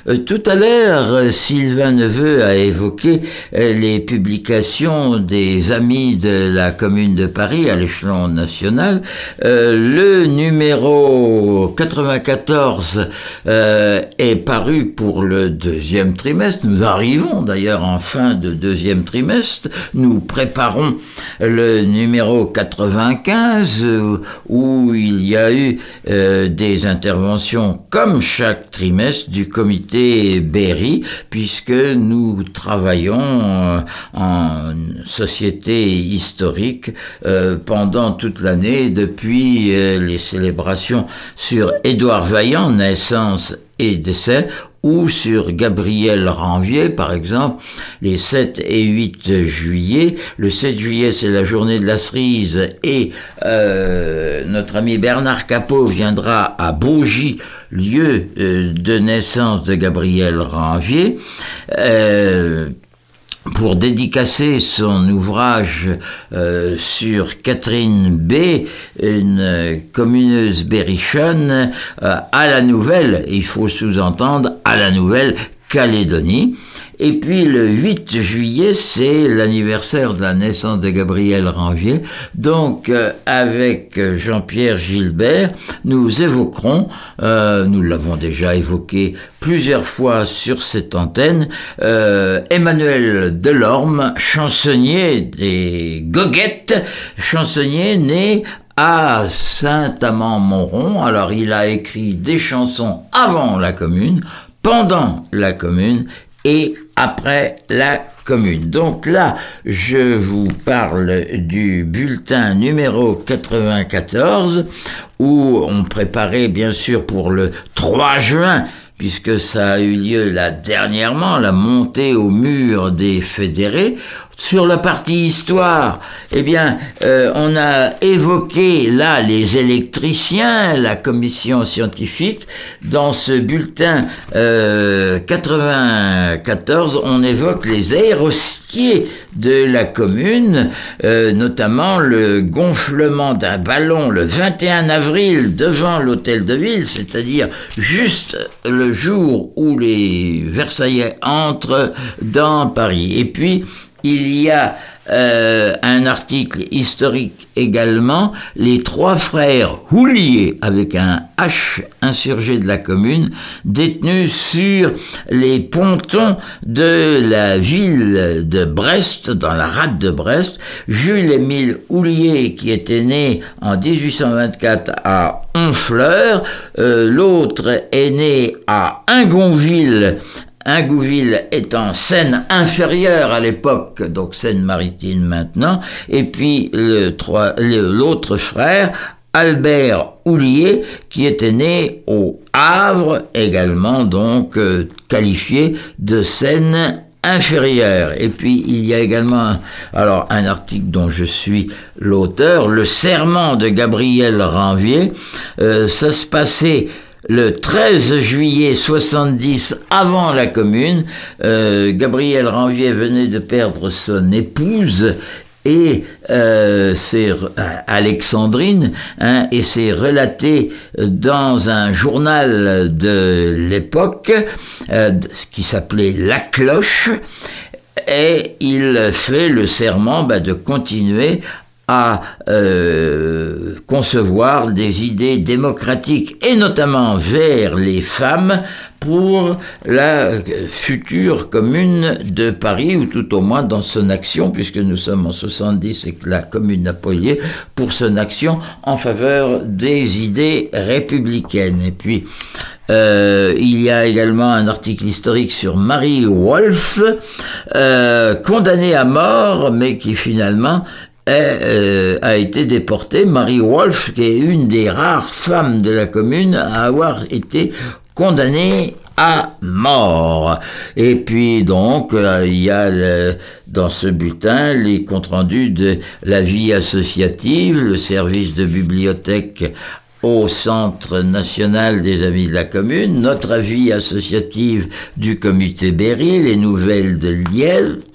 Euh, tout à l'heure, euh, Sylvain Neveu a évoqué euh, les publications des amis de la Commune de Paris à l'échelon national. Le numéro 94 euh, est paru pour le deuxième trimestre. Nous arrivons d'ailleurs en fin de deuxième trimestre. Nous préparons le numéro 95 euh, où il y a eu des interventions comme chaque trimestre du comité Berry puisque nous travaillons euh, en société historique euh, pendant toute l'année depuis euh, les célébrations sur Édouard Vaillant, naissance et décès, ou sur Gabriel Ranvier, par exemple, les 7 et 8 juillet. Le 7 juillet, c'est la journée de la cerise, et euh, notre ami Bernard Capot viendra à Bougie, lieu euh, de naissance de Gabriel Ranvier. Euh, pour dédicacer son ouvrage euh, sur Catherine B, une communeuse berrichonne, euh, à la nouvelle, il faut sous-entendre, à la nouvelle Calédonie. Et puis le 8 juillet, c'est l'anniversaire de la naissance de Gabriel Ranvier. Donc euh, avec Jean-Pierre Gilbert, nous évoquerons, euh, nous l'avons déjà évoqué plusieurs fois sur cette antenne, euh, Emmanuel Delorme, chansonnier des Goguettes, chansonnier né à Saint-Amand-Montrond. Alors il a écrit des chansons avant la commune, pendant la commune et après la commune. Donc là, je vous parle du bulletin numéro 94 où on préparait bien sûr pour le 3 juin puisque ça a eu lieu là dernièrement, la montée au mur des fédérés. Sur la partie histoire, eh bien, euh, on a évoqué là les électriciens, la commission scientifique. Dans ce bulletin euh, 94, on évoque les aérostiers de la commune, euh, notamment le gonflement d'un ballon le 21 avril devant l'hôtel de ville, c'est-à-dire juste le jour où les Versaillais entrent dans Paris. Et puis, il y a euh, un article historique également, les trois frères Houlier, avec un H insurgé de la commune, détenus sur les pontons de la ville de Brest, dans la rade de Brest, Jules-Émile Houlier, qui était né en 1824 à Honfleur, euh, l'autre est né à Ingonville Ingouville étant Seine inférieure à l'époque, donc Seine-Maritime maintenant, et puis l'autre frère, Albert Houlier, qui était né au Havre, également donc euh, qualifié de Seine inférieure. Et puis il y a également alors un article dont je suis l'auteur, le serment de Gabriel Ranvier. Euh, ça se passait le 13 juillet 70, avant la commune, euh, Gabriel Ranvier venait de perdre son épouse et euh, c'est euh, Alexandrine, hein, et c'est relaté dans un journal de l'époque qui s'appelait La Cloche, et il fait le serment bah, de continuer à euh, concevoir des idées démocratiques et notamment vers les femmes pour la future commune de Paris, ou tout au moins dans son action, puisque nous sommes en 70 et que la commune a payé, pour son action en faveur des idées républicaines. Et puis, euh, il y a également un article historique sur Marie Wolfe, euh, condamnée à mort, mais qui finalement a été déportée. Marie Wolf, qui est une des rares femmes de la commune à avoir été condamnée à mort. Et puis donc, euh, il y a dans ce bulletin les comptes rendus de la vie associative, le service de bibliothèque au Centre national des Amis de la Commune, notre avis associative du comité Berry, les nouvelles de,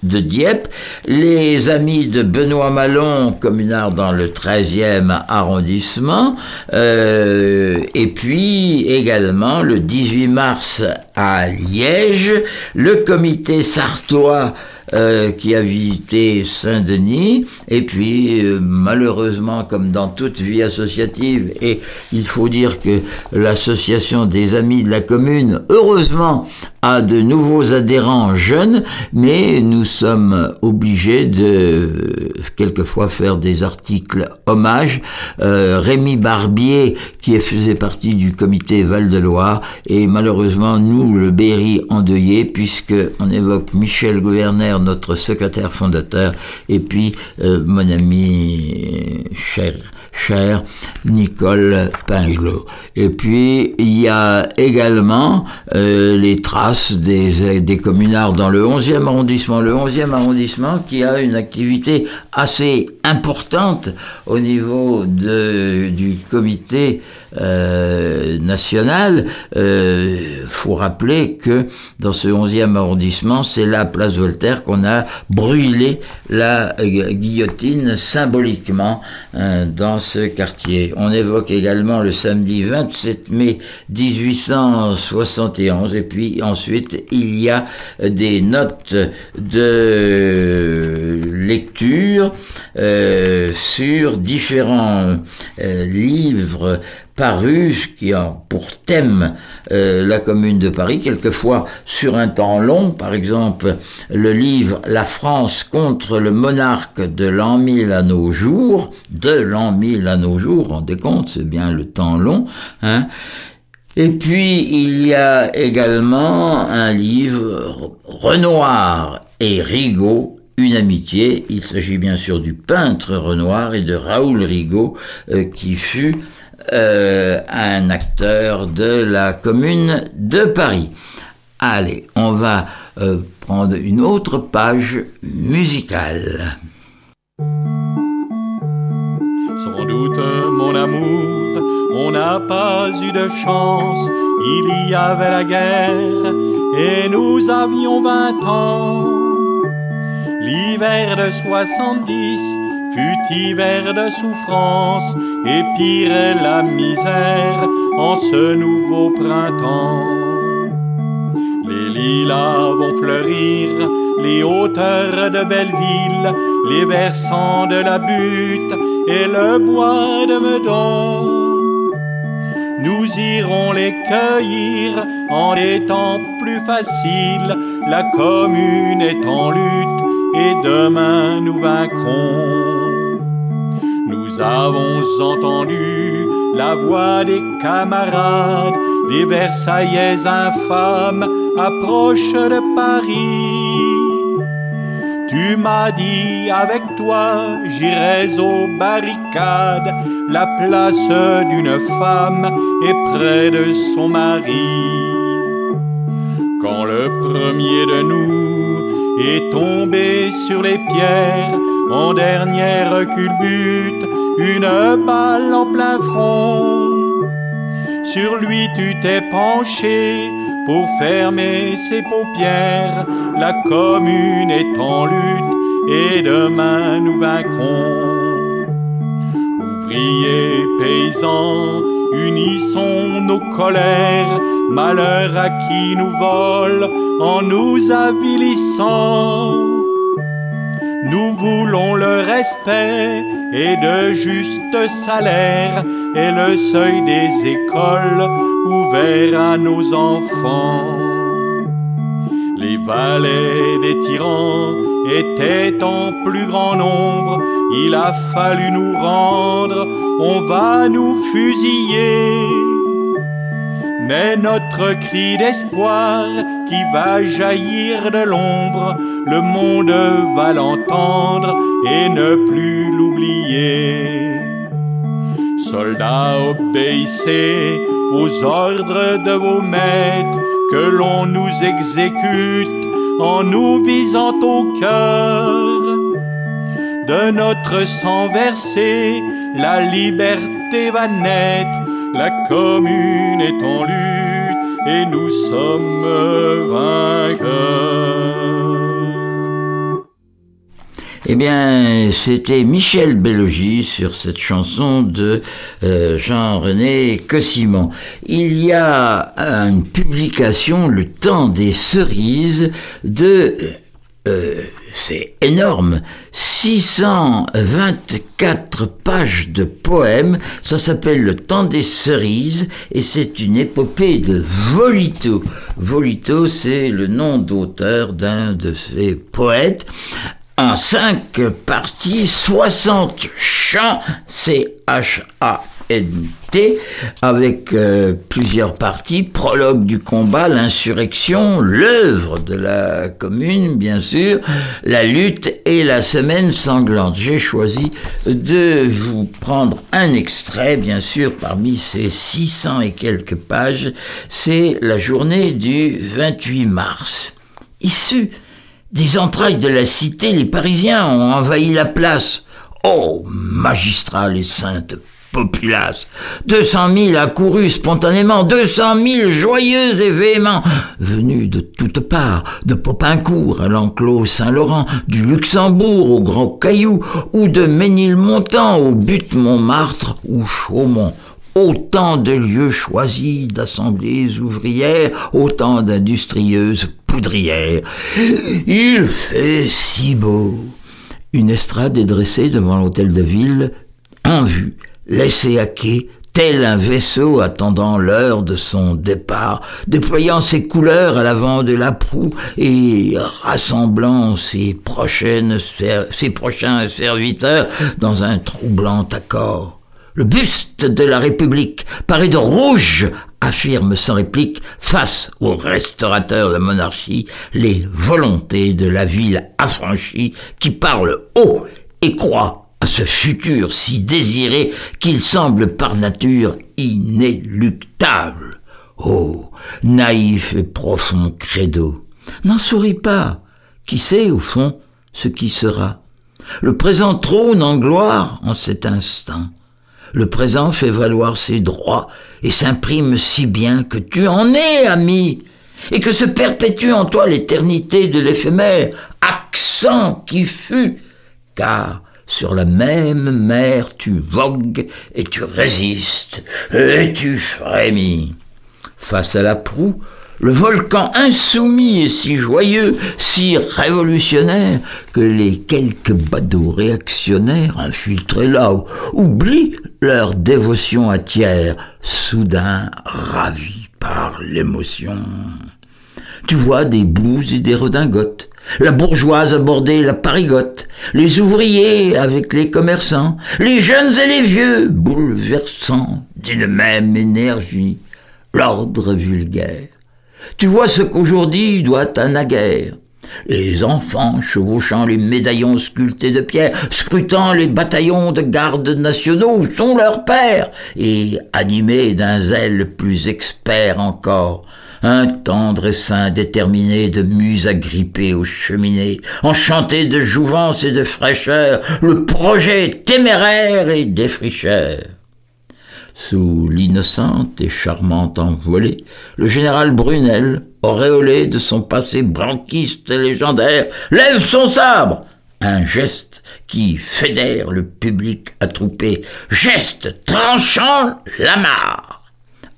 de Dieppe, les Amis de Benoît Malon, communard dans le 13e arrondissement, euh, et puis également le 18 mars à Liège, le comité sartois euh, qui a visité Saint-Denis. Et puis, euh, malheureusement, comme dans toute vie associative, et il faut dire que l'association des amis de la commune, heureusement, a de nouveaux adhérents jeunes, mais nous sommes obligés de quelquefois faire des articles hommages. Euh, Rémi Barbier, qui faisait partie du comité Val-de-Loire, et malheureusement, nous, le Berry endeuillé, puisque on évoque Michel Gouverner, notre secrétaire fondateur, et puis euh, mon ami cher, Nicole Pinglot. Et puis il y a également euh, les traces des, des communards dans le 11e arrondissement. Le 11e arrondissement qui a une activité assez importante au niveau de, du comité euh, nationale, euh, faut rappeler que dans ce 11e arrondissement, c'est la place Voltaire qu'on a brûlé la guillotine symboliquement hein, dans ce quartier. On évoque également le samedi 27 mai 1871 et puis ensuite il y a des notes de lecture euh, sur différents euh, livres parus qui ont pour thème euh, la commune de Paris, quelquefois sur un temps long, par exemple le livre La France contre le monarque de l'an 1000 à nos jours, de l'an 1000 à nos jours, rendez compte, c'est bien le temps long, hein. Et puis il y a également un livre Renoir et Rigaud une amitié. Il s'agit bien sûr du peintre Renoir et de Raoul Rigaud, euh, qui fut euh, un acteur de la commune de Paris. Allez, on va euh, prendre une autre page musicale. Sans doute, mon amour, on n'a pas eu de chance. Il y avait la guerre et nous avions vingt ans. L'hiver de 70 fut hiver de souffrance et pire la misère en ce nouveau printemps. Les lilas vont fleurir, les hauteurs de Belleville, les versants de la butte et le bois de Meudon. Nous irons les cueillir en des temps plus faciles, la commune est en lutte et demain nous vaincrons. Avons entendu la voix des camarades, les Versaillais infâmes approchent de Paris. Tu m'as dit avec toi j'irai aux barricades, la place d'une femme est près de son mari. Quand le premier de nous est tombé sur les pierres en dernière culbute, une balle en plein front. Sur lui tu t'es penché pour fermer ses paupières, la commune est en lutte et demain nous vaincrons. Ouvriers, paysans, unissons nos colères, malheur à qui nous vole en nous avilissant. Nous voulons le respect et de juste salaire et le seuil des écoles ouvert à nos enfants. Les valets des tyrans étaient en plus grand nombre, il a fallu nous rendre, on va nous fusiller. Mais notre cri d'espoir qui va jaillir de l'ombre, le monde va l'entendre et ne plus l'oublier. Soldats, obéissez aux ordres de vos maîtres, que l'on nous exécute en nous visant au cœur. De notre sang versé, la liberté va naître, la commune est en lutte et nous sommes vainqueurs. Eh bien, c'était Michel Bellogis sur cette chanson de euh, Jean-René Cossimon. Il y a une publication, Le temps des cerises, de... Euh, c'est énorme, 624 pages de poèmes, ça s'appelle Le temps des cerises et c'est une épopée de Volito. Volito, c'est le nom d'auteur d'un de ces poètes en cinq parties, 60 chants, C-H-A-N-T, avec euh, plusieurs parties, prologue du combat, l'insurrection, l'œuvre de la commune, bien sûr, la lutte et la semaine sanglante. J'ai choisi de vous prendre un extrait, bien sûr, parmi ces 600 et quelques pages. C'est la journée du 28 mars. Issu des entrailles de la cité, les Parisiens ont envahi la place. Oh, magistrale et sainte populace. Deux cent mille accourus spontanément, deux cent mille joyeux et véhéments, venus de toutes parts, de Popincourt à l'enclos Saint-Laurent, du Luxembourg au Grand Caillou, ou de Ménilmontant au but Montmartre ou Chaumont. Autant de lieux choisis d'assemblées ouvrières, autant d'industrieuses poudrières. Il fait si beau. Une estrade est dressée devant l'hôtel de ville, en vue, laissée à quai, tel un vaisseau attendant l'heure de son départ, déployant ses couleurs à l'avant de la proue et rassemblant ses, ses prochains serviteurs dans un troublant accord. Le buste de la République paraît de rouge, affirme sans réplique, face aux restaurateurs de monarchie, les volontés de la ville affranchie qui parle haut et croit à ce futur si désiré qu'il semble par nature inéluctable. Oh, naïf et profond credo, n'en souris pas. Qui sait, au fond, ce qui sera? Le présent trône en gloire en cet instant. Le présent fait valoir ses droits et s'imprime si bien que tu en es, ami, et que se perpétue en toi l'éternité de l'éphémère, accent qui fut, car sur la même mer tu vogues et tu résistes et tu frémis. Face à la proue, le volcan insoumis est si joyeux, si révolutionnaire, que les quelques badauds réactionnaires infiltrés là oublient leur dévotion à tiers, soudain ravis par l'émotion. Tu vois des blouses et des redingotes, la bourgeoise aborder la parigote, les ouvriers avec les commerçants, les jeunes et les vieux bouleversant d'une même énergie l'ordre vulgaire. Tu vois ce qu'aujourd'hui doit à naguère. Les enfants chevauchant les médaillons sculptés de pierre, scrutant les bataillons de gardes nationaux sont leurs pères, et animés d'un zèle plus expert encore, un tendre sein déterminé de muses agrippées aux cheminées, enchanté de jouvence et de fraîcheur, le projet téméraire et défricheur. Sous l'innocente et charmante envolée, le général Brunel, auréolé de son passé blanquiste légendaire, lève son sabre. Un geste qui fédère le public attroupé, geste tranchant la mare.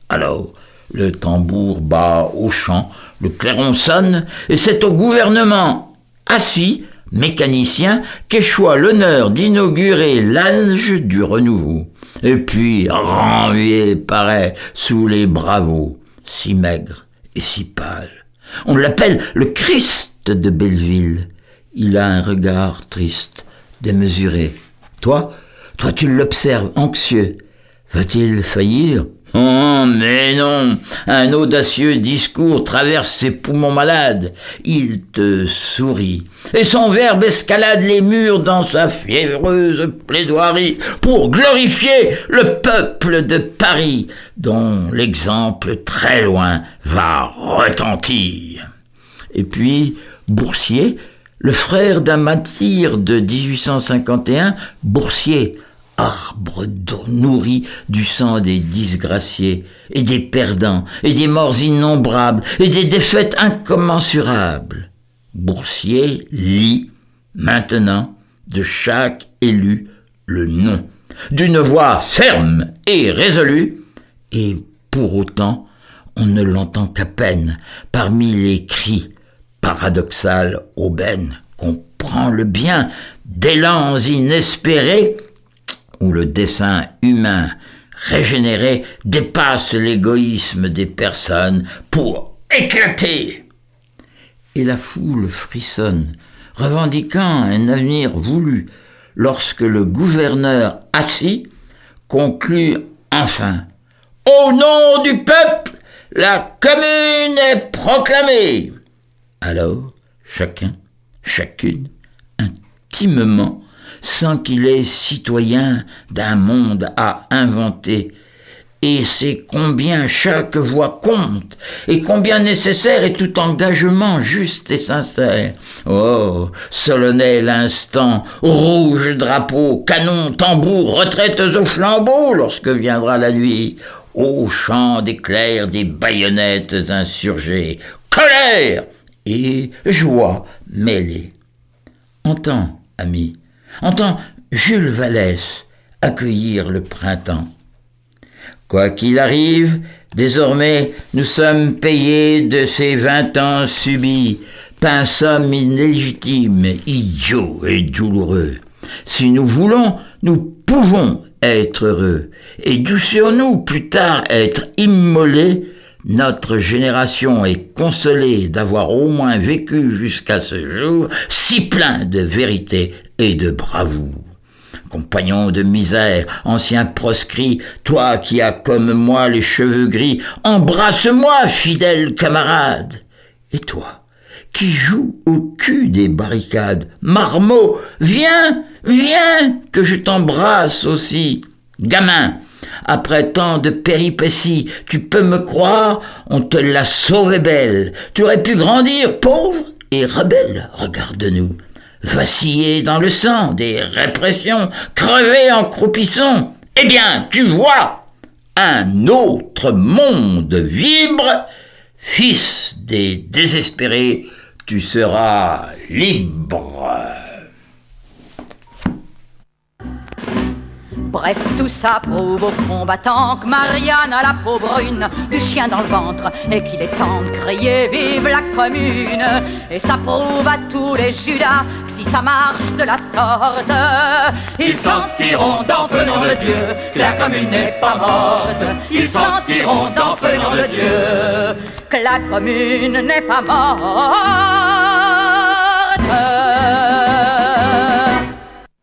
Alors, le tambour bat au champ, le clairon sonne, et c'est au gouvernement assis, mécanicien, qu'échoit l'honneur d'inaugurer l'âge du renouveau et puis renvié paraît sous les bravos, si maigre et si pâle. On l'appelle le Christ de Belleville. Il a un regard triste, démesuré. Toi, toi tu l'observes anxieux. Va-t-il faillir Oh, mais non Un audacieux discours traverse ses poumons malades. Il te sourit. Et son verbe escalade les murs dans sa fiévreuse plaidoirie pour glorifier le peuple de Paris, dont l'exemple très loin va retentir. Et puis, Boursier, le frère d'un martyr de 1851, Boursier, arbre nourri du sang des disgraciés, et des perdants, et des morts innombrables, et des défaites incommensurables. Boursier lit, maintenant, de chaque élu le nom, d'une voix ferme et résolue, et pour autant, on ne l'entend qu'à peine parmi les cris paradoxales aubaines qu'on prend le bien d'élans inespérés le dessin humain régénéré dépasse l'égoïsme des personnes pour éclater. Et la foule frissonne, revendiquant un avenir voulu, lorsque le gouverneur assis conclut enfin Au nom du peuple, la commune est proclamée. Alors, chacun, chacune, intimement, sans qu'il ait citoyen d'un monde à inventer, et c'est combien chaque voix compte, et combien nécessaire est tout engagement juste et sincère. Oh, solennel instant, rouge drapeau, canon, tambour, retraites au flambeau lorsque viendra la nuit, au chant d'éclairs des baïonnettes insurgées, colère et joie mêlée. Entends, ami, entends Jules Vallès accueillir le printemps. Quoi qu'il arrive, désormais nous sommes payés de ces vingt ans subis, somme illégitime, idiot et douloureux. Si nous voulons, nous pouvons être heureux, et douceurs-nous plus tard être immolés, notre génération est consolée d'avoir au moins vécu jusqu'à ce jour si plein de vérité et de bravoure. Compagnon de misère, ancien proscrit, toi qui as comme moi les cheveux gris, embrasse-moi, fidèle camarade. Et toi, qui joues au cul des barricades, marmot, viens, viens, que je t'embrasse aussi. Gamin, après tant de péripéties, tu peux me croire, on te l'a sauvée belle. Tu aurais pu grandir pauvre et rebelle, regarde-nous vaciller dans le sang des répressions, crever en croupissant. Eh bien, tu vois, un autre monde vibre, fils des désespérés, tu seras libre. Bref, tout ça prouve aux combattants que Marianne a la peau brune, du chien dans le ventre, et qu'il est temps de crier Vive la commune! Et ça prouve à tous les Judas que si ça marche de la sorte, ils sentiront dans peu nom de Dieu que la commune n'est pas morte. Ils sentiront dans peu nom de Dieu que la commune n'est pas morte.